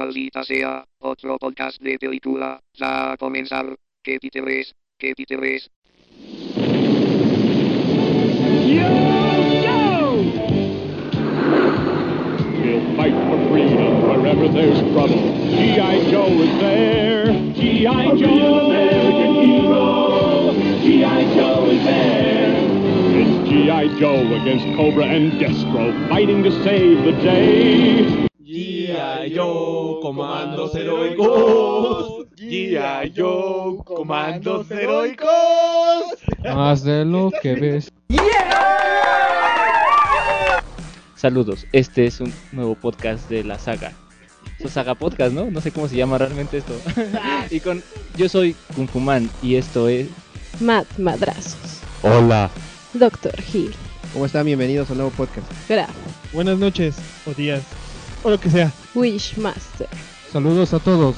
Maldita sea, otro podcast de película. Ya a comenzar. ¿Qué títulos? ¿Qué títulos? We'll fight for freedom wherever there's trouble. G.I. Joe is there. G.I. Joe, American hero. G.I. Joe is there. It's G.I. Joe against Cobra and Destro, fighting to save the day. G.I. Joe, comandos heroicos. G.I. Joe, comandos heroicos. Más de lo que ves. Saludos, este es un nuevo podcast de la saga. Es saga podcast, ¿no? No sé cómo se llama realmente esto. y con yo soy Kung Fu Man y esto es Matt Madrazos, Hola. Doctor Hill, ¿Cómo están? Bienvenidos a un nuevo podcast. Graf, Buenas noches o días o lo que sea. Wishmaster, Saludos a todos.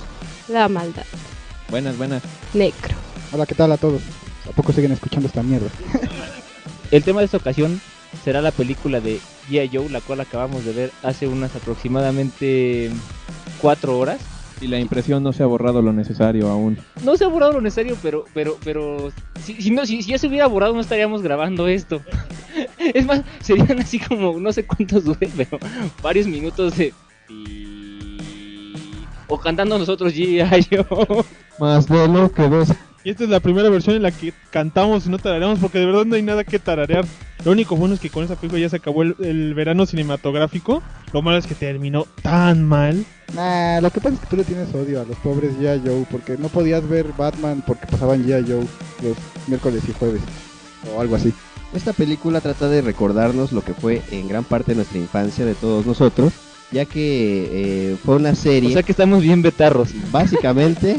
La Maldad, Buenas, buenas. Necro. Hola, ¿qué tal a todos? ¿A poco siguen escuchando esta mierda? el tema de esta ocasión será la película de G.I. Joe, la cual acabamos de ver hace unas aproximadamente cuatro horas. Y la impresión no se ha borrado lo necesario aún. No se ha borrado lo necesario, pero, pero, pero si, si no, si, si ya se hubiera borrado no estaríamos grabando esto. Es más, serían así como no sé cuántos dure, pero varios minutos de o cantando nosotros G.I. Joe. Más de lo que ves. Y esta es la primera versión en la que cantamos y no tarareamos porque de verdad no hay nada que tararear. Lo único bueno es que con esa película ya se acabó el, el verano cinematográfico. Lo malo es que terminó tan mal. Nah, lo que pasa es que tú le tienes odio a los pobres G.I. Joe porque no podías ver Batman porque pasaban G.I. Joe los miércoles y jueves o algo así. Esta película trata de recordarnos lo que fue en gran parte nuestra infancia de todos nosotros, ya que eh, fue una serie, O sea que estamos bien betarros. básicamente,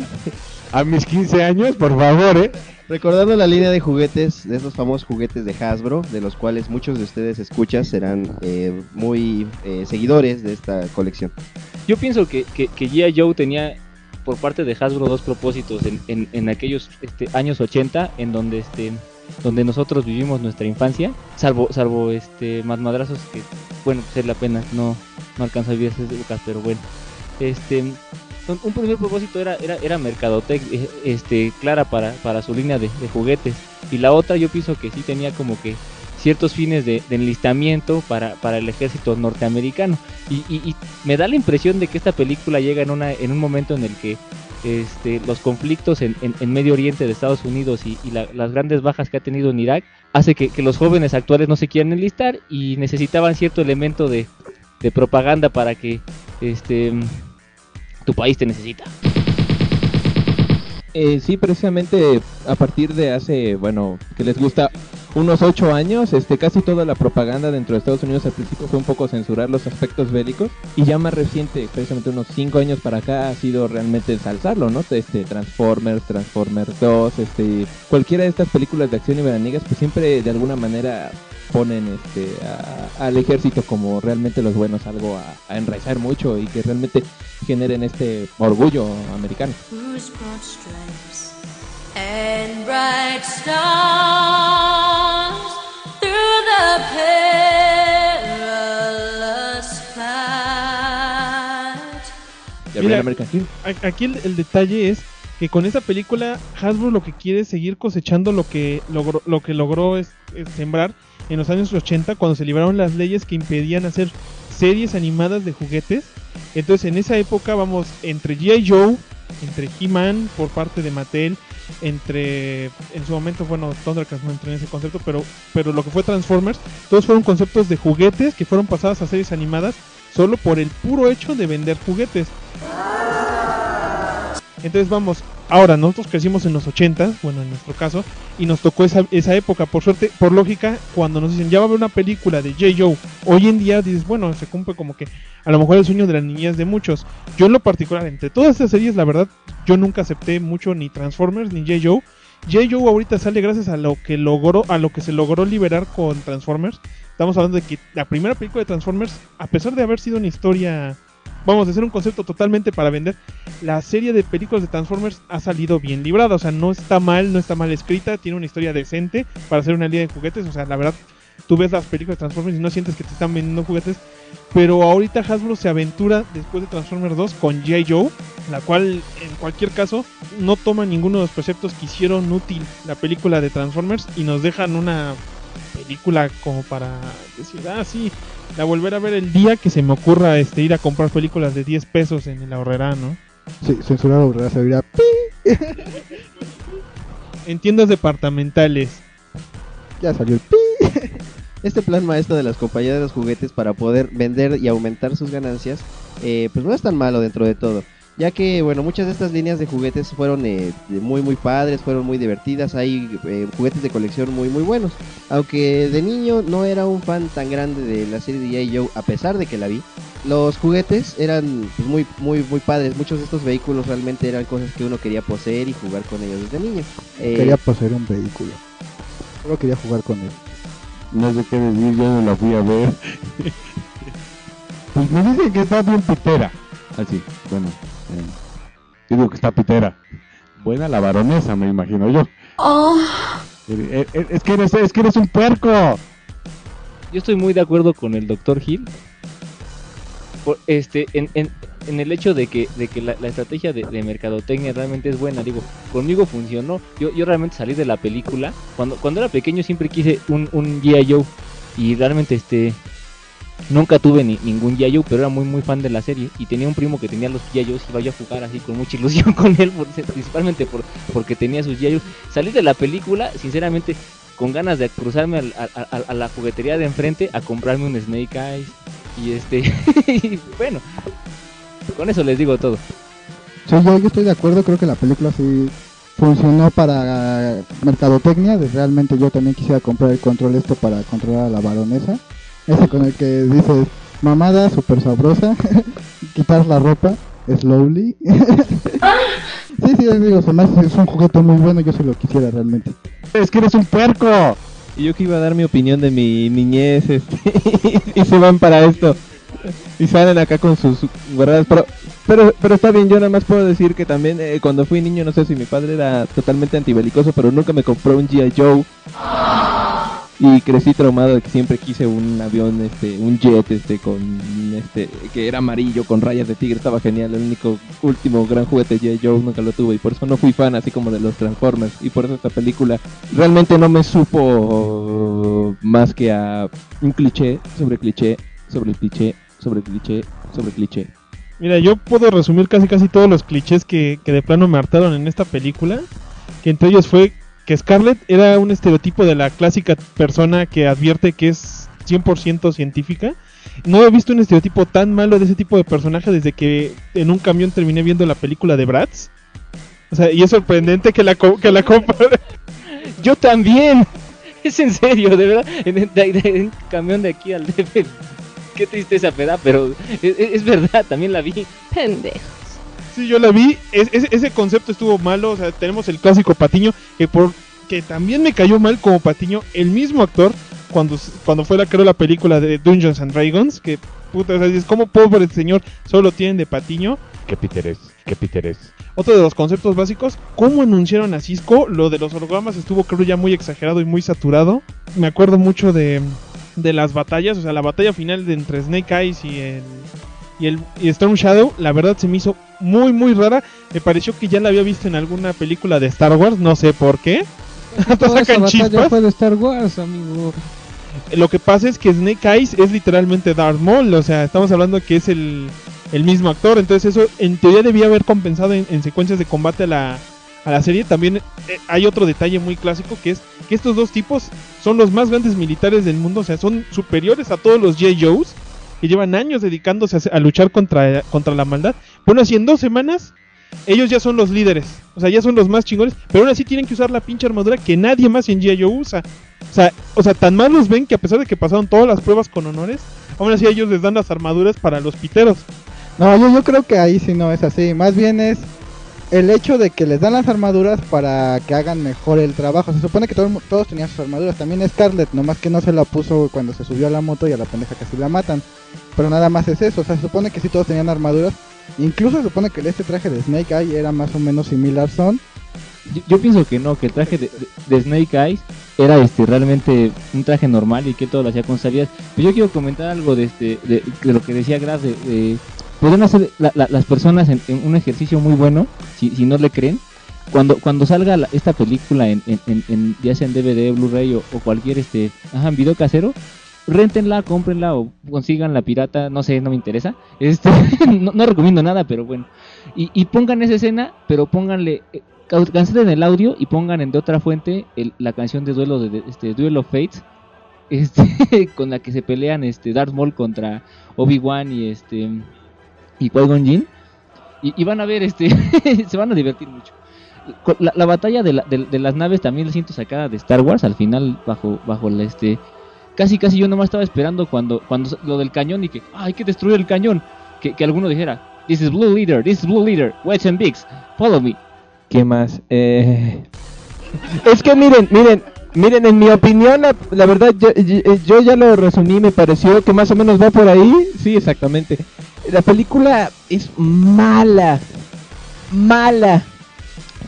A mis 15 años, por favor, eh. recordando la línea de juguetes, de esos famosos juguetes de Hasbro, de los cuales muchos de ustedes escuchas serán eh, muy eh, seguidores de esta colección. Yo pienso que, que, que G.I. Joe tenía por parte de Hasbro dos propósitos en, en, en aquellos este, años 80 en donde este donde nosotros vivimos nuestra infancia, salvo salvo este más madrazos que bueno, ser la pena no no alcanza a vivir esas épocas, pero bueno. Este un primer propósito era era era mercadotec eh, este clara para para su línea de, de juguetes y la otra yo pienso que sí tenía como que ciertos fines de, de enlistamiento para, para el ejército norteamericano. Y, y- y me da la impresión de que esta película llega en, una, en un momento en el que este, los conflictos en, en- en Medio Oriente de Estados Unidos y, la- las grandes bajas que ha tenido en Irak hace que, que los jóvenes actuales no se quieran enlistar y necesitaban cierto elemento de, de propaganda para que este tu país te necesita. Eh, sí, precisamente a partir de hace, bueno, que les gusta unos 8 años, este, casi toda la propaganda dentro de Estados Unidos al principio fue un poco censurar los aspectos bélicos y ya más reciente, precisamente unos 5 años para acá ha sido realmente ensalzarlo, ¿no? Este, Transformers, Transformers 2, este, cualquiera de estas películas de acción y veraniegas, pues siempre de alguna manera ponen este a- al ejército como realmente los buenos, algo a, a enraizar mucho y que realmente generen este orgullo americano. Mira, Aquí el, el detalle es que con esta película Hasbro lo que quiere es seguir cosechando lo que logró, lo que logró es, es sembrar en los años 80 cuando se libraron las leyes que impedían hacer series animadas de juguetes. Entonces en esa época vamos entre G.I. Joe, entre He-Man por parte de Mattel, entre en su momento bueno Thundercats no entró en ese concepto, pero pero lo que fue Transformers, todos fueron conceptos de juguetes que fueron pasadas a series animadas solo por el puro hecho de vender juguetes. Entonces vamos, ahora nosotros crecimos en los 80, bueno en nuestro caso, y nos tocó esa, esa época. Por suerte, por lógica, cuando nos dicen ya va a haber una película de J. Joe, hoy en día dices, bueno, se cumple como que a lo mejor el sueño de las niñas de muchos. Yo en lo particular, entre todas estas series, la verdad, yo nunca acepté mucho ni Transformers ni J. Joe. J. Joe ahorita sale gracias a lo que logró, a lo que se logró liberar con Transformers. Estamos hablando de que la primera película de Transformers, a pesar de haber sido una historia, vamos, de ser un concepto totalmente para vender, la serie de películas de Transformers ha salido bien librada. O sea, no está mal, no está mal escrita, tiene una historia decente para hacer una línea de juguetes. O sea, la verdad, tú ves las películas de Transformers y no sientes que te están vendiendo juguetes. Pero ahorita Hasbro se aventura después de Transformers 2 con G.I. Joe, la cual en cualquier caso no toma ninguno de los preceptos que hicieron útil la película de Transformers y nos dejan una película como para decir, ah, sí, la volver a ver el día que se me ocurra este ir a comprar películas de 10 pesos en el ahorrera, ¿no? Sí, censurar ahorrera se oirá pi. En tiendas departamentales. Ya salió el pi. Este plan maestro de las compañías de los juguetes para poder vender y aumentar sus ganancias, eh, pues no es tan malo dentro de todo. Ya que, bueno, muchas de estas líneas de juguetes fueron eh, muy, muy padres, fueron muy divertidas. Hay eh, juguetes de colección muy, muy buenos. Aunque de niño no era un fan tan grande de la serie de G.I. Joe, a pesar de que la vi, los juguetes eran pues, muy, muy, muy padres. Muchos de estos vehículos realmente eran cosas que uno quería poseer y jugar con ellos desde niño. Eh, Quería poseer un vehículo. Solo quería jugar con él. No sé qué decir, yo no la fui a ver. pues me dicen que está bien pitera. Así, bueno. Eh, yo digo que está pitera. Buena la baronesa, me imagino yo. Eh, eh, Es que eres, es que eres un puerco. Yo estoy muy de acuerdo con el Dr. Hill. Por, este, en, en, en el hecho de que, de que la, la estrategia de, de mercadotecnia realmente es buena. Digo, conmigo funcionó. Yo, yo realmente salí de la película. Cuando, cuando era pequeño siempre quise un, un G.I. Joe. Y realmente este nunca tuve ni, ningún. Joe, pero era muy muy fan de la serie. Y tenía un primo que tenía los. Joes y yo a jugar así con mucha ilusión con él, por- principalmente por, porque tenía sus. Joes. Salí de la película, sinceramente, con ganas de cruzarme a, a- la juguetería de enfrente a comprarme un Snake Eyes. Y este, bueno, con eso les digo todo. Sí, yo, yo estoy de acuerdo, creo que la película sí funcionó para mercadotecnia, realmente yo también quisiera comprar el control esto para controlar a la baronesa, ese con el que dices mamada, super sabrosa, quitar la ropa, slowly. sí, sí, digo, se me hace- es un juguete muy bueno, yo se lo quisiera realmente. Es que eres un puerco. Y yo que iba a dar mi opinión de mi niñez, este, y se van para esto. Y salen acá con sus guardadas. Pero, pero, pero está bien, yo nada más puedo decir que también eh, cuando fui niño, no sé si mi padre era totalmente antibelicoso, pero nunca me compró un G.I. Joe. Y crecí traumado de que siempre quise un avión, este, un jet, este, con, este, que era amarillo, con rayas de tigre, estaba genial. El único, último gran juguete G.I. Joe nunca lo tuve y por eso no fui fan así como de los Transformers. Y por eso esta película realmente no me supo más que a un cliché sobre cliché, sobre cliché, sobre cliché, sobre cliché. Mira, yo puedo resumir casi casi todos los clichés que, que de plano me hartaron en esta película. Que entre ellos fue que Scarlett era un estereotipo de la clásica persona que advierte que es 100% científica. No he visto un estereotipo tan malo de ese tipo de personaje desde que en un camión terminé viendo la película de Bratz. O sea, y es sorprendente que la, co- que la compare. Yo también. Es en serio, de verdad. En, de- de- en camión de aquí al DF. Qué tristeza me da, pero es, es- es verdad, también la vi. Pendejo. Sí, yo la vi. Es- es- ese concepto estuvo malo. O sea, tenemos el clásico Patiño que por que también me cayó mal como Patiño el mismo actor cuando cuando fue la creo la película de Dungeons and Dragons que puta, o sea, dices, ¿cómo pobre señor solo tienen de Patiño? Qué piteres, qué piteres. Otro de los conceptos básicos, ¿cómo anunciaron a Cisco? Lo de los hologramas estuvo creo ya muy exagerado y muy saturado. Me acuerdo mucho de, de las batallas, o sea, la batalla final de entre Snake Eyes y el, y el y Storm Shadow, la verdad se me hizo muy muy rara. Me pareció que ya la había visto en alguna película de Star Wars, no sé por qué. Hasta sacan chispas. fue de Star Wars, amigo. Lo que pasa es que Snake Eyes es literalmente Darth Maul, o sea, estamos hablando que es el, el mismo actor, entonces eso en teoría debía haber compensado en, en secuencias de combate a la, a la serie. También eh, hay otro detalle muy clásico que es que estos dos tipos son los más grandes militares del mundo, o sea, son superiores a todos los J. Joes que llevan años dedicándose a, luchar contra, contra la maldad. Bueno, así en dos semanas ellos ya son los líderes, o sea, ya son los más chingones, pero aún así tienen que usar la pinche armadura que nadie más en G.I. Usa. O sea, o sea, tan mal los ven que a pesar de que pasaron todas las pruebas con honores, aún así ellos les dan las armaduras para los piteros. No, yo, yo creo que ahí sí no es así. Más bien es el hecho de que les dan las armaduras para que hagan mejor el trabajo. Se supone que todos tenían sus armaduras. También Scarlett, nomás que no se la puso cuando se subió a la moto y a la pendeja casi la matan. Pero nada más es eso. O sea, se supone que sí todos tenían armaduras. Incluso se supone que este traje de Snake Eye era más o menos similar son. Yo, pienso que no, que el traje de, Snake Eyes era este realmente un traje normal y que todo lo hacía con sabías. Pero yo quiero comentar algo de este de, de lo que decía Gras de, de pueden hacer la- la- las personas en, en un ejercicio muy bueno si, si no le creen cuando cuando salga la- esta película en, en, en- ya sea en DVD, Blu-ray o, o cualquier este ajá, video casero réntenla, cómprenla o consigan la pirata, no sé, no me interesa. Este, no, no recomiendo nada, pero bueno. Y, y pongan esa escena, pero pónganle, eh, cancelen el audio y pongan en de otra fuente el- la canción de duelo de, de- este Duel of Fates, este, con la que se pelean este Darth Maul contra Obi-Wan y este y Qui-Gon Jinn. Y, y van a ver, este, se van a divertir mucho. La, la batalla de, la- de- de las naves también la siento sacada de Star Wars, al final bajo bajo la este casi casi yo nomás estaba esperando cuando cuando lo del cañón y que "Ah, hay que destruir el cañón que, que alguno dijera this is blue leader this is blue leader wedge and bigs follow me ¿Qué más? Eh... Es que miren, miren, miren, en mi opinión, la, la verdad, yo, yo- yo ya lo resumí, me pareció que más o menos va por ahí. Sí, exactamente. La película es mala, mala.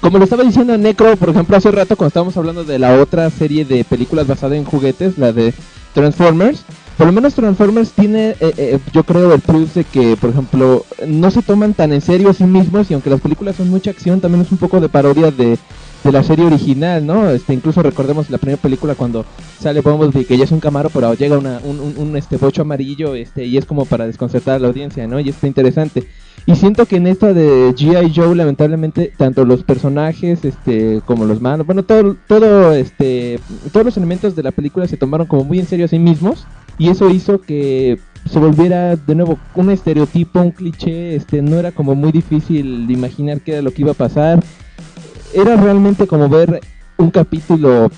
Como lo estaba diciendo Necro, por ejemplo, hace rato cuando estábamos hablando de la otra serie de películas basada en juguetes, la de Transformers, por lo menos Transformers tiene, eh, eh, yo creo, el plus de que, por ejemplo, no se toman tan en serio a sí mismos y aunque las películas son mucha acción, también es un poco de parodia de, de la serie original, ¿no? Este, incluso recordemos la primera película cuando sale Bumblebee, que ya es un camaro, pero llega una, un, este bocho amarillo, este, y es como para desconcertar a la audiencia, ¿no? Y está interesante. Y siento que en esta de G.I. Joe, lamentablemente, tanto los personajes, este, como los malos, bueno, todo, todo, este, todos los elementos de la película se tomaron como muy en serio a sí mismos, y eso hizo que se volviera de nuevo un estereotipo, un cliché, este, no era como muy difícil imaginar qué era lo que iba a pasar. Era realmente como ver un capítulo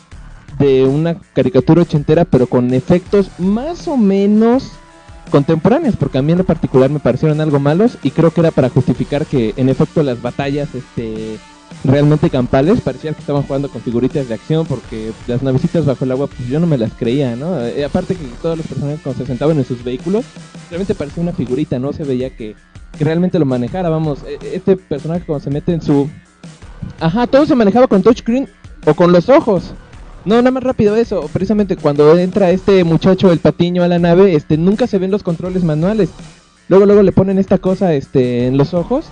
de una caricatura ochentera, pero con efectos más o menos contemporáneos, porque a mí en lo particular me parecieron algo malos y creo que era para justificar que en efecto las batallas este realmente campales parecía que estaban jugando con figuritas de acción porque las navecitas bajo el agua pues yo no me las creía, ¿no? Eh, aparte que todos los personajes cuando se sentaban en sus vehículos realmente parecía una figurita, no se veía que, que realmente lo manejara, vamos, eh, este personaje cuando se mete en su Ajá, todo se manejaba con touchscreen o con los ojos. No, nada más rápido eso. Precisamente cuando entra este muchacho, el patiño, a la nave, este, nunca se ven los controles manuales. Luego, luego le ponen esta cosa, este, en los ojos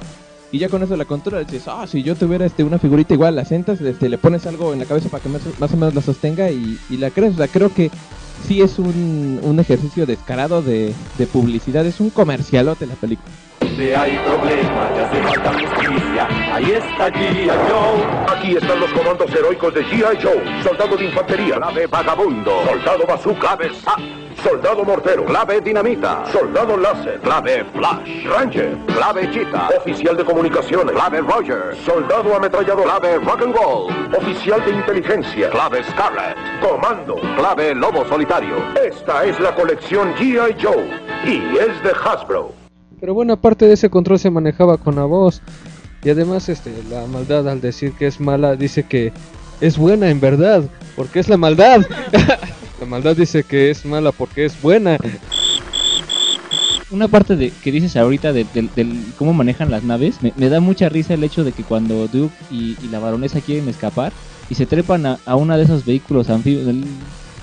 y ya con eso la controlas. Dices, ah, si yo tuviera, este, una figurita igual, la sentas, este, le pones algo en la cabeza para que más, o menos la sostenga y, la crees. O sea, creo que sí es un, un ejercicio descarado de, de publicidad. Es un comercialote la película. Donde hay problemas, ya hace falta justicia. Ahí está G.I. Joe. Aquí están los comandos heroicos de G.I. Joe. Soldado de infantería. Clave vagabundo. Soldado bazooka. Clave SAP. Soldado mortero. Clave dinamita. Soldado láser. Clave flash. Ranger. Clave cheetah. Oficial de comunicaciones. Clave Roger. Soldado ametrallador. Clave rock and roll. Oficial de inteligencia. Clave Scarlet. Comando. Clave lobo solitario. Esta es la colección G.I. Joe. Y es de Hasbro. Pero bueno, aparte de ese control se manejaba con la voz. Y además, este, la maldad al decir que es mala, dice que es buena en verdad, porque es la maldad. la maldad dice que es mala porque es buena. una parte de que dices ahorita de- cómo manejan las naves, me, da mucha risa el hecho de que cuando Duke y, la baronesa quieren escapar y se trepan a, a una de esos vehículos anfibios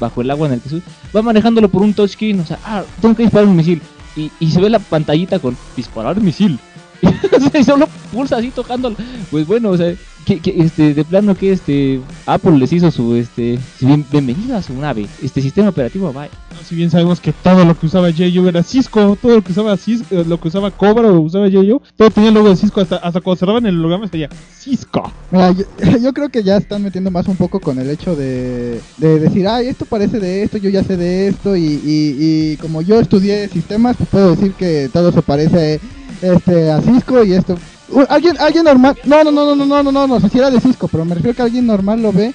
bajo el agua en el que va manejándolo por un touchscreen, o sea, ah, tengo que un misil. Y, se ve la pantallita con disparar misil. Y solo pulsa así tocando. Pues bueno, o sea, que, que, este, de plano que este Apple les hizo su este bien- bienvenido a su nave, este sistema operativo, bye. Si bien sabemos que todo lo que usaba J.O. era Cisco, todo lo que usaba Cisco, eh, lo que usaba Cobra o usaba J.O., todo tenía el logo de Cisco, hasta, hasta cuando cerraban el holograma estaría Cisco. Mira, yo, yo creo que ya están metiendo más un poco con el hecho de, de decir, ay, esto parece de esto, yo ya sé de esto, y, y, y como yo estudié sistemas, pues puedo decir que todo se parece este, a Cisco y esto. U- Alguien, alguien normal, no, no, no, no, no, no, no, no, no si era de Cisco, pero me refiero que alguien normal lo ve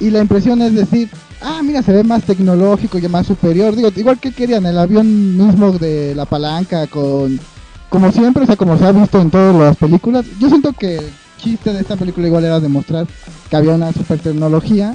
y la impresión es decir, ah, mira, se ve más tecnológico y más superior. Digo, igual que querían el avión mismo de la palanca con, como siempre, o sea, como se ha visto en todas las películas. Yo siento que el chiste de esta película igual era demostrar que había una super tecnología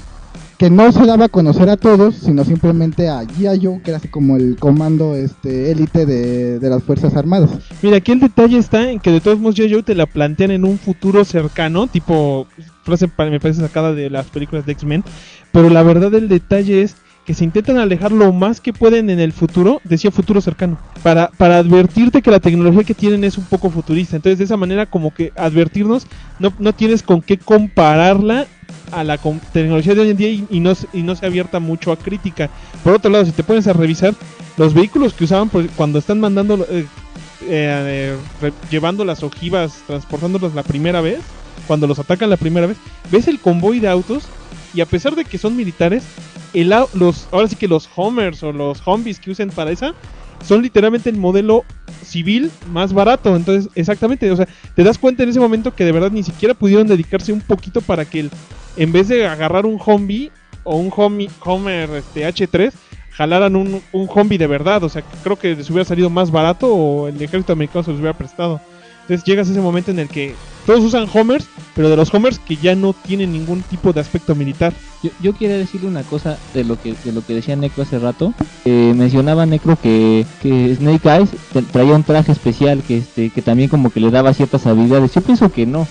que no se daba a conocer a todos, sino simplemente a G.I. Que era así como el comando este élite de, de las Fuerzas Armadas. Mira, aquí el detalle está en que de todos modos G.I. Te la plantean en un futuro cercano, tipo frase me parece sacada de las películas de X-Men, pero la verdad del detalle es que se intentan alejar lo más que pueden en el futuro, decía futuro cercano, para, para advertirte que la tecnología que tienen es un poco futurista. Entonces de esa manera como que advertirnos, no, no tienes con qué compararla a la tecnología de hoy en día y, no, y no se abierta mucho a crítica. Por otro lado, si te pones a revisar los vehículos que usaban cuando están mandando, eh, eh, llevando las ojivas, transportándolos la primera vez, cuando los atacan la primera vez, ves el convoy de autos y a pesar de que son militares, el, los, ahora sí que los Homers o los Humvees que usen para esa son literalmente el modelo civil más barato. Entonces, exactamente, o sea, te das cuenta en ese momento que de verdad ni siquiera pudieron dedicarse un poquito para que el, en vez de agarrar un Humvee o un Humvee- Homer este, H3, jalaran un, un de verdad. O sea, creo que les hubiera salido más barato o el ejército americano se los hubiera prestado. Entonces llegas a ese momento en el que todos usan Homers, pero de los Homers que ya no tienen ningún tipo de aspecto militar. Yo, yo quería decirle una cosa de lo que de lo que decía Necro hace rato. Eh, mencionaba Necro que, que Snake Eyes tra- traía un traje especial que este que también como que le daba ciertas habilidades. Yo pienso que no.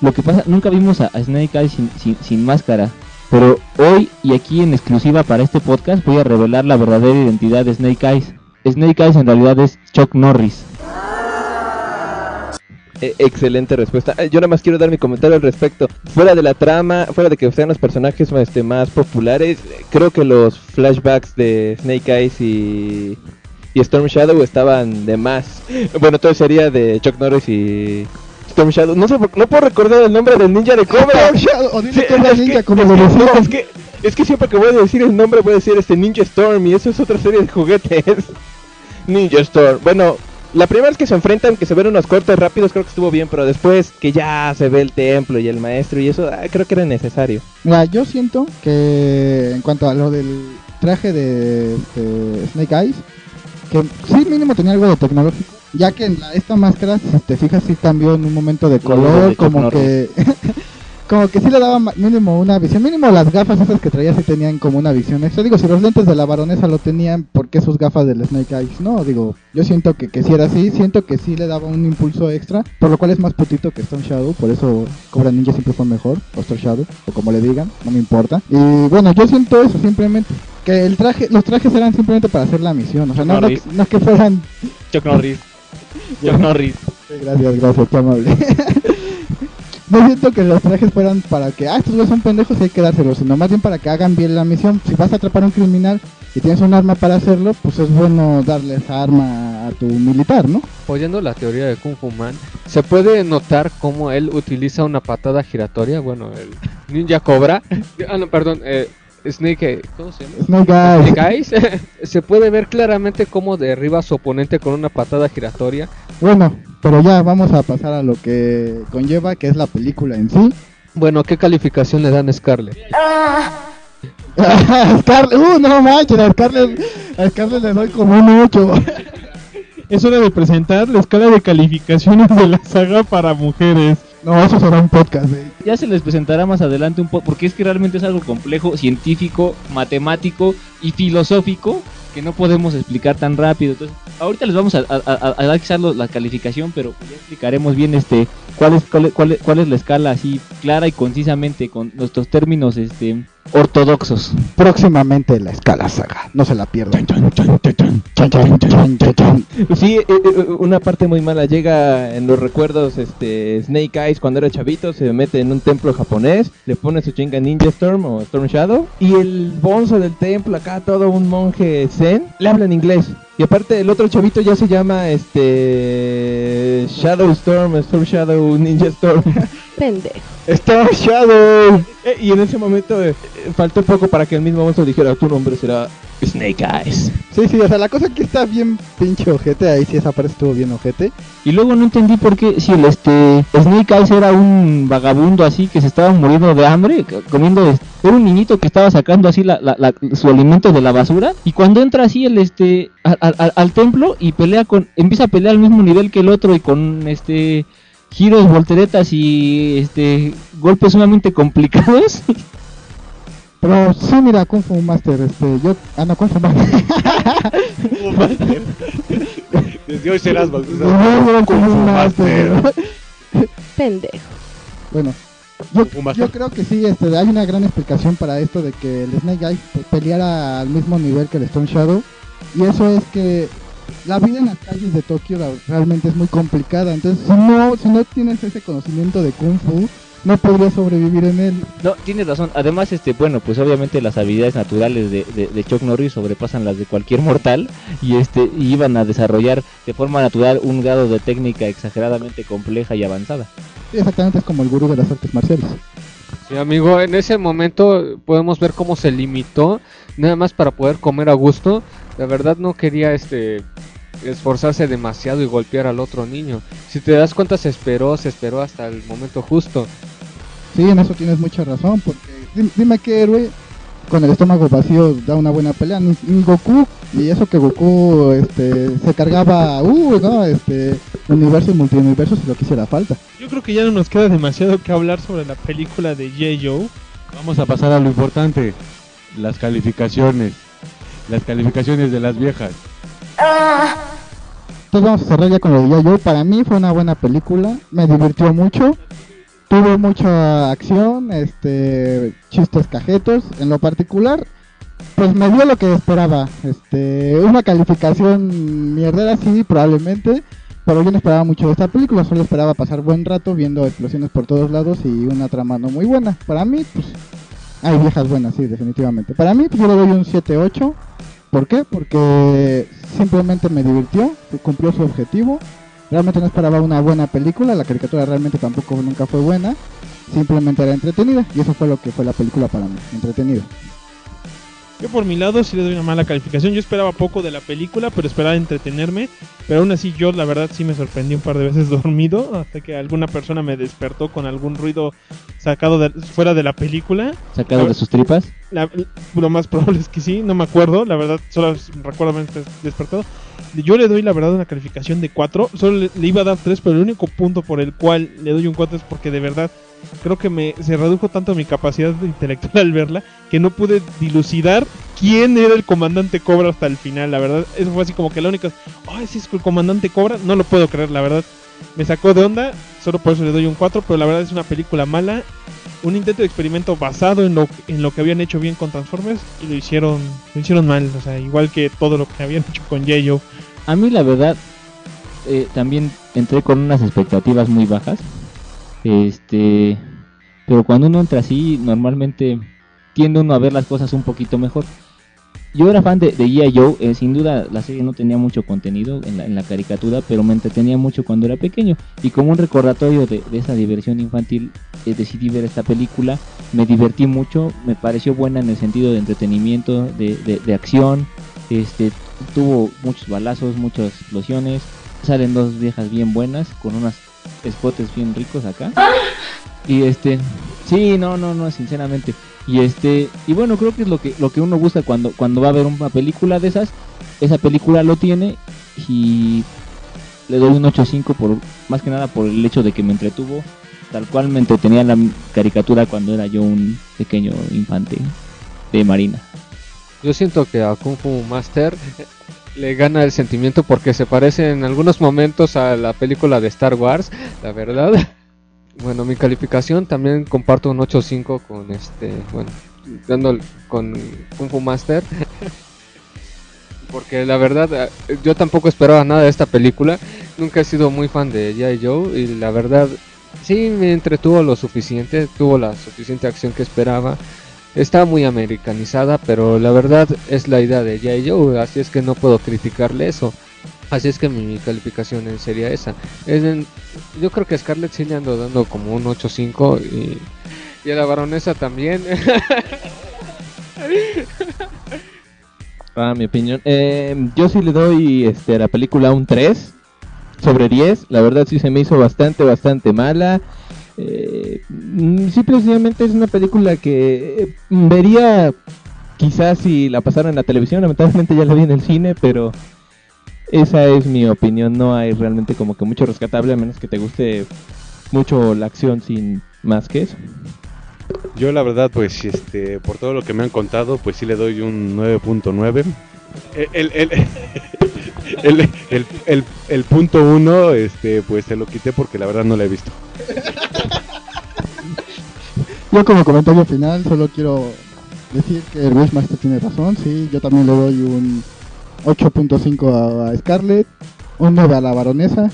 Lo que pasa, nunca vimos a, Snake Eyes sin, sin, máscara. Pero hoy y aquí en exclusiva para este podcast voy a revelar la verdadera identidad de Snake Eyes. Snake Eyes en realidad es Chuck Norris. Eh, excelente respuesta. Eh, Yo nada más quiero dar mi comentario al respecto. Fuera de la trama, fuera de que sean los personajes este, más populares, creo que los flashbacks de Snake Eyes y, y Storm Shadow estaban de más. Bueno, todo sería de Chuck Norris y Storm Shadow. No sé, por- no puedo recordar el nombre del ninja de Cobra. Storm Shadow, o dile Sí, Cobra es Ninja, que- como es lo que- no, es que es que siempre que voy a decir el nombre voy a decir este Ninja Storm y eso es otra serie de juguetes. Ninja Storm. Bueno, la primera vez que se enfrentan, que se ven unos cortes rápidos, creo que estuvo bien, pero después que ya se ve el templo y el maestro y eso, ah, creo que era necesario. Mira, yo siento que en cuanto a lo del traje de este, Snake Eyes, que sí mínimo tenía algo de tecnológico, ya que en la- esta máscara, si te fijas, sí cambió en un momento de color, de como que... Como que sí le daba mínimo una visión, mínimo las gafas esas que traía sí tenían como una visión extra. Digo, si los lentes de la baronesa lo tenían, ¿por qué sus gafas del Snake Eyes? No, digo, yo siento que, que si era así, siento que sí le daba un impulso extra, por lo cual es más putito que Stone Shadow, por eso Cobra Ninja siempre fue mejor, o Stone Shadow, o como le digan, no me importa. Y bueno, yo siento eso simplemente, que el traje, los trajes eran simplemente para hacer la misión, o sea, no, no, Norris. que- no que fueran... Chuck Norris. Chuck Norris. Gracias, gracias, qué amable. No siento que los trajes fueran para que, ah, estos güeyes son pendejos y hay que dárselos, sino más bien para que hagan bien la misión. Si vas a atrapar a un criminal y tienes un arma para hacerlo, pues es bueno darle esa arma a tu militar, ¿no? Apoyando la teoría de Kung Fu Man, se puede notar cómo él utiliza una patada giratoria. Bueno, el ninja cobra. Ah, no, perdón, eh, Snake. eh, ¿Cómo se llama? Snake Eyes. Snake Eyes. se puede ver claramente cómo derriba a su oponente con una patada giratoria. Bueno, pero ya vamos a pasar a lo que conlleva, que es la película en sí. Bueno, ¿qué calificación le dan a Scarlett? Scarlett, uh, no manches, a Scarlett, a Scarlett le doy como un 8. Es hora de presentar la escala de calificaciones de la saga para mujeres. No, eso será un podcast, eh. Ya se les presentará más adelante un poco, porque es que realmente es algo complejo, científico, matemático y filosófico que no podemos explicar tan rápido. Entonces, ahorita les vamos a, a- dar quizás la calificación, pero ya explicaremos bien este cuál es, cuál, cuál cuál es la escala así clara y concisamente con nuestros términos este ortodoxos. Próximamente la escala saga, no se la pierdan. Sí, una parte muy mala llega en los recuerdos este Snake Eyes cuando era chavito, se mete en un templo japonés, le pone su chinga Ninja Storm o Storm Shadow y el bonzo del templo acá todo un monje zen le habla en inglés. Y aparte el otro chavito ya se llama este Shadow Storm, Storm Shadow, Ninja Storm. Pendejo. Storm Shadow. Eh, y en ese momento eh, faltó poco para que el mismo monstruo dijera, tu nombre será Snake Eyes. Sí, sí, o sea, la cosa aquí está bien pinche ojete, ahí sí esa parte estuvo bien ojete. Y luego no entendí por qué si el este Snake Eyes era un vagabundo así que se estaba muriendo de hambre, comiendo era un niñito que estaba sacando así la, la- la- su alimento de la basura y cuando entra así el este al- al templo y pelea con empieza a pelear al mismo nivel que el otro y con este giros, volteretas y este golpes sumamente complicados. Pero sí, mira, Kung Fu Master, este, yo, ah, no, Kung Fu Master. Desde hoy serás bautizado No, Kung Fu Master. Pendejo. Bueno, yo, yo creo que sí, este, hay una gran explicación para esto de que el Snake pues, peleara al mismo nivel que el Stone Shadow. Y eso es que la vida en las calles de Tokio realmente es muy complicada. Entonces, si no, si no tienes ese conocimiento de Kung Fu, no podrías sobrevivir en él. No, tienes razón. Además, este, bueno, pues obviamente las habilidades naturales de, de, de Chuck Norris sobrepasan las de cualquier mortal y este y iban a desarrollar de forma natural un grado de técnica exageradamente compleja y avanzada. Sí, exactamente es como el gurú de las artes marciales. Sí, amigo, en ese momento podemos ver cómo se limitó nada más para poder comer a gusto. La verdad no quería este esforzarse demasiado y golpear al otro niño. Si te das cuenta se esperó, se esperó hasta el momento justo. Sí, en eso tienes mucha razón, porque di- dime qué héroe con el estómago vacío da una buena pelea, ni, ni Goku, y eso que Goku este, se cargaba, uh, no, este, universo y multiuniverso si lo quisiera falta. Yo creo que ya no nos queda demasiado que hablar sobre la película de J. Joe. Vamos a pasar a lo importante, las calificaciones. Las calificaciones de las viejas. Entonces vamos a cerrar ya con lo de Yo-Yo. Para mí fue una buena película, me divirtió mucho, tuvo mucha acción, este, chistes cajetos. En lo particular, pues me dio lo que esperaba. Este, una calificación mierdera sí, probablemente, pero yo no esperaba mucho de esta película. Solo esperaba pasar buen rato viendo explosiones por todos lados y una trama no muy buena. Para mí, pues, hay viejas buenas, sí, definitivamente. Para mí, yo le doy un 7-8. ¿Por qué? Porque simplemente me divirtió, cumplió su objetivo. Realmente no esperaba una buena película, la caricatura realmente tampoco nunca fue buena, simplemente era entretenida y eso fue lo que fue la película para mí, entretenida. Yo por mi lado sí le doy una mala calificación. Yo esperaba poco de la película, pero esperaba entretenerme. Pero aún así yo la verdad sí me sorprendí un par de veces dormido hasta que alguna persona me despertó con algún ruido sacado de- fuera de la película. ¿Sacado de sus tripas? La- lo más probable es que sí, no me acuerdo, la verdad, solo recuerdo haberme des- despertado. Yo le doy la verdad una calificación de 4, solo le, le iba a dar 3, pero el único punto por el cual le doy un 4 es porque de verdad creo que me se redujo tanto mi capacidad intelectual al verla que no pude dilucidar quién era el comandante Cobra hasta el final, la verdad, eso fue así como que la única, ay, sí es el comandante Cobra, no lo puedo creer, la verdad. Me sacó de onda, solo por eso le doy un 4, pero la verdad es una película mala, un intento de experimento basado en lo, en lo que habían hecho bien con Transformers y lo hicieron lo hicieron mal, o sea, igual que todo lo que habían hecho con J.O. A mí la verdad eh, también entré con unas expectativas muy bajas. Este, pero cuando uno entra así, normalmente tiende uno a ver las cosas un poquito mejor. Yo era fan de, de G.I. Joe, eh, sin duda la serie no tenía mucho contenido en la, en la caricatura, pero me entretenía mucho cuando era pequeño. Y como un recordatorio de, esa diversión infantil, eh, decidí ver esta película, me divertí mucho, me pareció buena en el sentido de entretenimiento, de, de- acción, este, tuvo muchos balazos, muchas explosiones, salen dos viejas bien buenas, con unos escotes bien ricos acá. Y este, sí, no, no, no, sinceramente. Y este, y bueno, creo que es lo que lo que uno busca cuando cuando va a ver una película de esas. Esa película lo tiene y le doy un 8.5 por más que nada por el hecho de que me entretuvo, tal cual me entretenía la caricatura cuando era yo un pequeño infante de marina. Yo siento que a Kung Fu Master le gana el sentimiento porque se parece en algunos momentos a la película de Star Wars, la verdad. Bueno, mi calificación también comparto un 8.5 con este, bueno, dando con Kung Fu Master. Porque la verdad, eh, yo tampoco esperaba nada de esta película. Nunca he sido muy fan de G.I. Joe y la verdad, sí me entretuvo lo suficiente, tuvo la suficiente acción que esperaba. Está muy americanizada, pero la verdad es la idea de G.I. Joe, así es que no puedo criticarle eso. Así es que mi calificación sería esa. Es en- yo creo que Scarlett sí le ando dando como un 8.5 y, y a la baronesa también. Ah, mi opinión. Eh, yo sí le doy este, a la película un 3 sobre 10. La verdad sí se me hizo bastante, bastante mala. Eh, mm, simplemente es una película que eh, vería quizás si la pasaran en la televisión. Lamentablemente ya la vi en el cine, pero esa es mi opinión. No hay realmente como que mucho rescatable a menos que te guste mucho la acción sin más que eso. Yo la verdad, pues, este, por todo lo que me han contado, pues sí le doy un 9.9. El, el, el, el, el, el- el punto uno, este, pues se lo quité porque la verdad no la he visto. Yo como comentario final solo quiero decir que el Wishmaster tiene razón, sí, yo también le doy un 8.5 a, a Scarlett, un 9 a la baronesa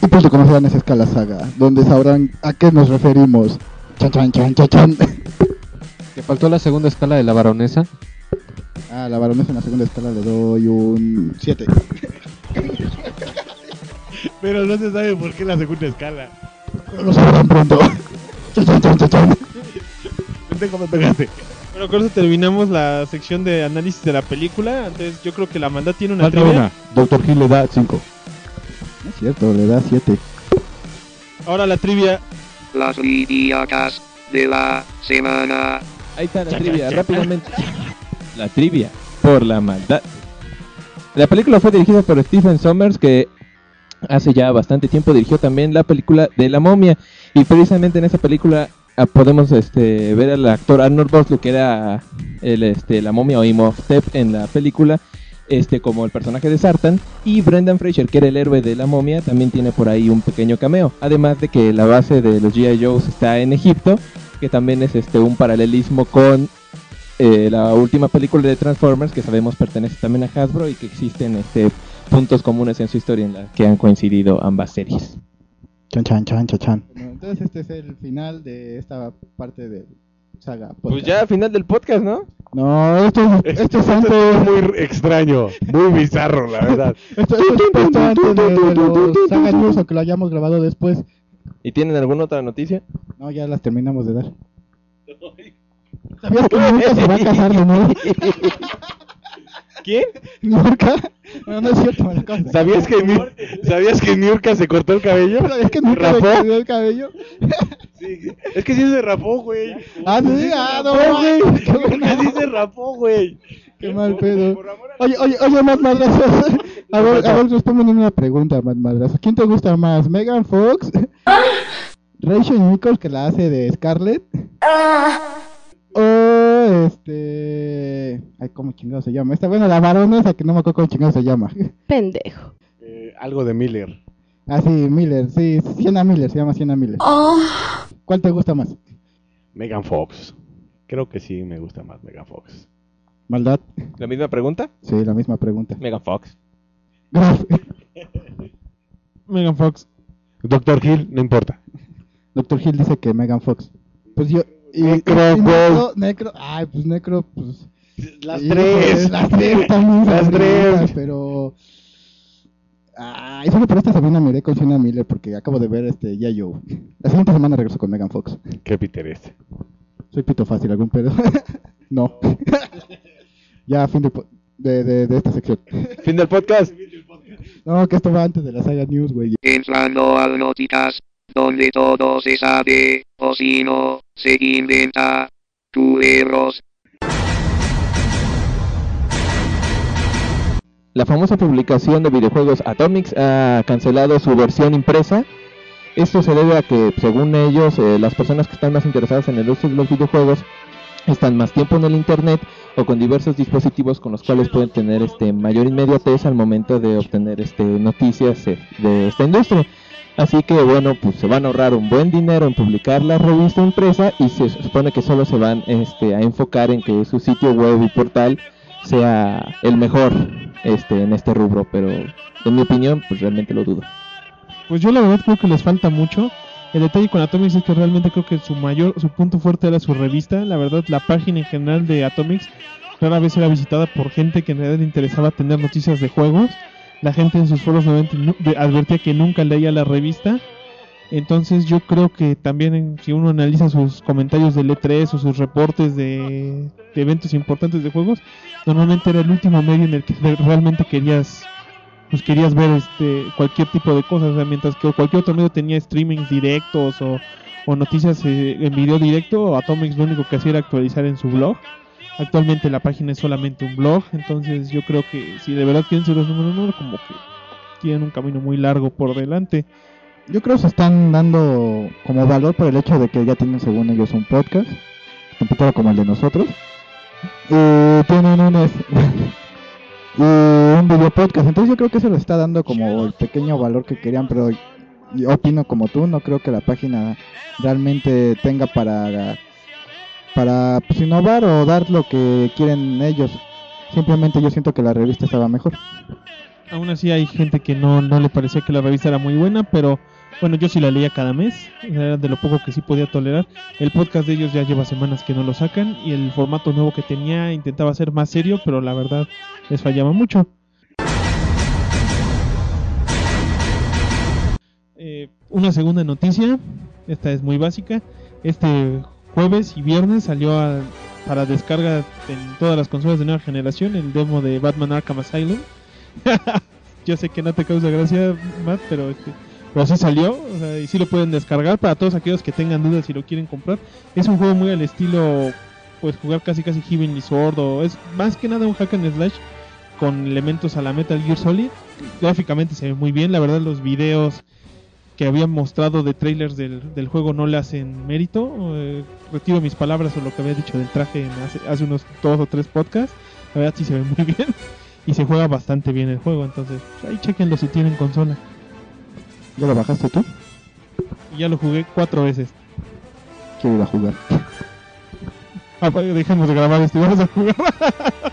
y punto conocerán esa escala saga, donde sabrán a qué nos referimos. Chan chan chan chan chan. Que faltó la segunda escala de la baronesa. A la baronesa en la segunda escala le doy un 7. Pero no se sabe por qué la segunda escala. Lo sabrán pronto. Pendejo, me pegaste. Bueno, con eso terminamos la sección de análisis de la película. Entonces yo creo que la maldad tiene una Falta trivia. una. Doctor Hill le da 5. Es cierto, le da 7. Ahora la trivia. Las lidiacas de la semana. Ahí está la trivia, rápidamente. La trivia, por la maldad. La película fue dirigida por Stephen Sommers, que hace ya bastante tiempo dirigió también la película de La Momia. Y precisamente en esa película ah, podemos este, ver al actor Arnold Vosloo, que era el, este, la momia o Imhotep en la película, este, como el personaje de Sartan. Y Brendan Fraser, que era el héroe de la momia, también tiene por ahí un pequeño cameo. Además de que la base de los G.I. Joes está en Egipto, que también es este, un paralelismo con eh, la última película de Transformers, que sabemos pertenece también a Hasbro y que existen este, puntos comunes en su historia en la que han coincidido ambas series. Chan chan chan chan chan. entonces este es el final de esta parte de saga. Pues podcast. ya, final del podcast, ¿no? No, esto es, esto es Esto antes. es muy extraño, muy bizarro, la verdad. Esto, esto es antes de, de los Saga News, aunque lo hayamos grabado después. ¿Y tienen alguna otra noticia? No, ya las terminamos de dar. ¿Sabías que nunca se va a casar de nuevo? ¿Quién? ¿Nunca? No, no es cierto, me lo ¿Sabías que, Niur- ¿Sabías que Niurka se cortó el cabello? ¿Sabías que ¿Se me rapó? cortó el cabello? Es que sí se rapó, güey. Ah, sí, se ah, no, rapó, güey. qué bueno. Niurka sí se rapó, güey. Qué mal pedo. Oye, oye, oye, Matt Madrazos. A ver, a ver, respóndeme una pregunta, Matt Madrazos. ¿Quién te gusta más, Megan Fox? Rachel Nichols, que la hace de Scarlett. O este. Ay, ¿cómo chingado se llama? Esta, bueno, la baronesa, que no me acuerdo cómo chingado se llama. Pendejo. Eh, algo de Miller. Ah, sí, Miller, sí, Sienna Miller, se llama Sienna Miller. ¿Cuál te gusta más? Megan Fox. Creo que sí me gusta más Megan Fox. ¿Maldad? ¿La misma pregunta? Sí, la misma pregunta. Megan Fox. Megan Fox. Doctor Hill, no importa. Doctor Hill dice que Megan Fox. Pues yo. Y, Necro, y güey. Necro, Necro, ay, pues Necro, pues. Las tres. Las tres también. Las tres. Pero. Ay, solo por esta semana miré con Sienna Miller porque acabo de ver este ya yo. La siguiente semana regreso con Megan Fox. Qué Peter este. Soy pito fácil, ¿algún pedo? no. ya, fin de, de, de, de esta sección. Fin del podcast. No, que esto va antes de la saga news, güey. Entrando al Nóticas, donde todo se sabe, o si no, se inventa. Culeros. La famosa publicación de videojuegos Atomics ha cancelado su versión impresa. Esto se debe a que, según ellos, eh, las personas que están más interesadas en el uso de los videojuegos están más tiempo en el internet o con diversos dispositivos con los cuales pueden tener este mayor inmediatez al momento de obtener este noticias eh, de esta industria. Así que bueno, pues se van a ahorrar un buen dinero en publicar la revista impresa y se supone que solo se van este, a enfocar en que su sitio web y portal sea el mejor este en este rubro, pero en mi opinión pues realmente lo dudo. Pues yo la verdad creo que les falta mucho. El detalle con Atomics es que realmente creo que su mayor, su punto fuerte era su revista. La verdad, la página en general de Atomics rara vez era visitada por gente que en realidad le interesaba tener noticias de juegos. La gente en sus foros advertía que nunca leía la revista. Entonces yo creo que también si uno analiza sus comentarios del E3 o sus reportes de, eventos importantes de juegos, normalmente era el último medio en el que re- realmente querías pues querías ver este cualquier tipo de cosas, o sea, mientras que cualquier otro medio tenía streamings directos o, o noticias eh, en video directo, Atomics lo único que hacía era actualizar en su blog. Actualmente la página es solamente un blog, entonces yo creo que si de verdad quieren ser los números uno, como que tienen un camino muy largo por delante. Yo creo que se están dando como valor por el hecho de que ya tienen según ellos un podcast, computador como el de nosotros, y tienen un, y un video podcast. Entonces yo creo que eso les está dando como el pequeño valor que querían, pero yo opino como tú, no creo que la página realmente tenga para para pues, innovar o dar lo que quieren ellos. Simplemente yo siento que la revista estaba mejor. Aún así hay gente que no, no le parecía que la revista era muy buena, pero bueno, yo sí la leía cada mes, era de lo poco que sí podía tolerar. El podcast de ellos ya lleva semanas que no lo sacan y el formato nuevo que tenía intentaba ser más serio, pero la verdad les fallaba mucho. Eh, una segunda noticia, esta es muy básica. Este jueves y viernes salió a- para descarga en todas las consolas de nueva generación el demo de Batman Arkham Asylum. Yo sé que no te causa gracia, Matt, pero este, pero sí salió, y sí lo pueden descargar para todos aquellos que tengan dudas si lo quieren comprar. Es un juego muy al estilo, pues jugar casi casi Heavenly Sword o es más que nada un hack and slash con elementos a la Metal Gear Solid. Gráficamente se ve muy bien, la verdad los videos que habían mostrado de trailers del, del juego no le hacen mérito. Eh, retiro mis palabras o lo que había dicho del traje hace, hace unos dos o tres podcasts. La verdad sí se ve muy bien y se juega bastante bien el juego, entonces pues, ahí chequenlo si tienen consola. ¿Ya lo bajaste tú? Y ya lo jugué cuatro veces. Quiero ir a jugar. Ah, pa- dejemos de grabar esto y vamos a jugar.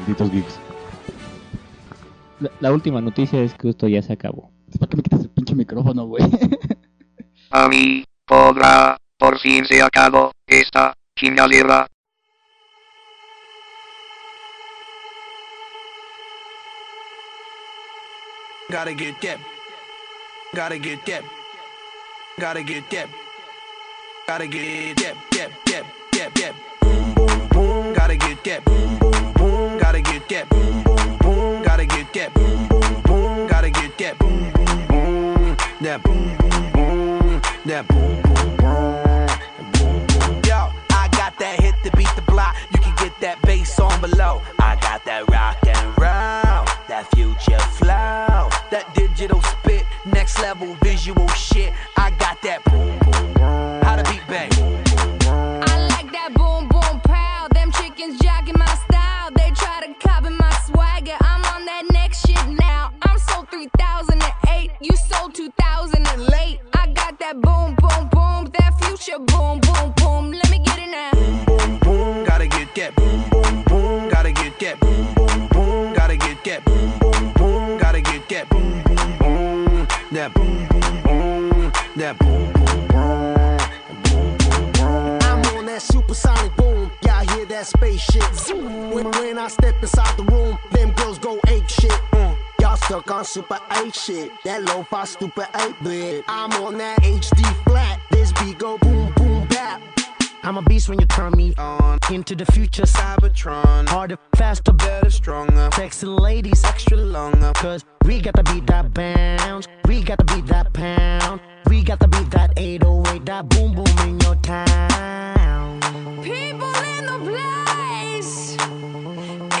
Malditos geeks. La, la última noticia es que esto ya se acabó. ¿Para qué me quitas el pinche micrófono, güey? A mí, podrá, por fin se acabó, esta, chingadera. Gotta get that. Gotta get that. Gotta get that. Gotta get that. That. That. That. That. Boom. Boom. Boom. Gotta get that. Boom. Boom. Boom. Gotta get that. Boom. Boom. Boom. Gotta get that. Boom. Boom. Boom. Gotta get that. Boom. Boom. Boom. That. Boom. Boom. Boom. That. Boom. Boom. Boom. Boom. Boom. Yo, I got that hit to beat the block. You can get that bass on below. I got that rock and roll, that future flow, that digital spit, next level visual shit. I got that boom boom boom. How to beat bang. I like that boom boom pow. Them chickens jogging my style. They try to copy my swagger. I'm on that next shit now. I'm sold 3008. You sold 2000 and late. I got that boom boom boom. That future boom boom boom. When, when I step inside the room, them girls go ape shit. Mm. Y'all stuck on super 8 shit. That low fi stupid 8 bit. I'm on that HD flat. This beat go boom boom bap. I'm a beast when you turn me on. Into the future, Cybertron. Harder, faster, better, stronger. Sexy ladies, extra longer. Cause we got to beat that bounce. We got to beat that pound. We got to beat that 808, that boom boom in your town. People in the place eyes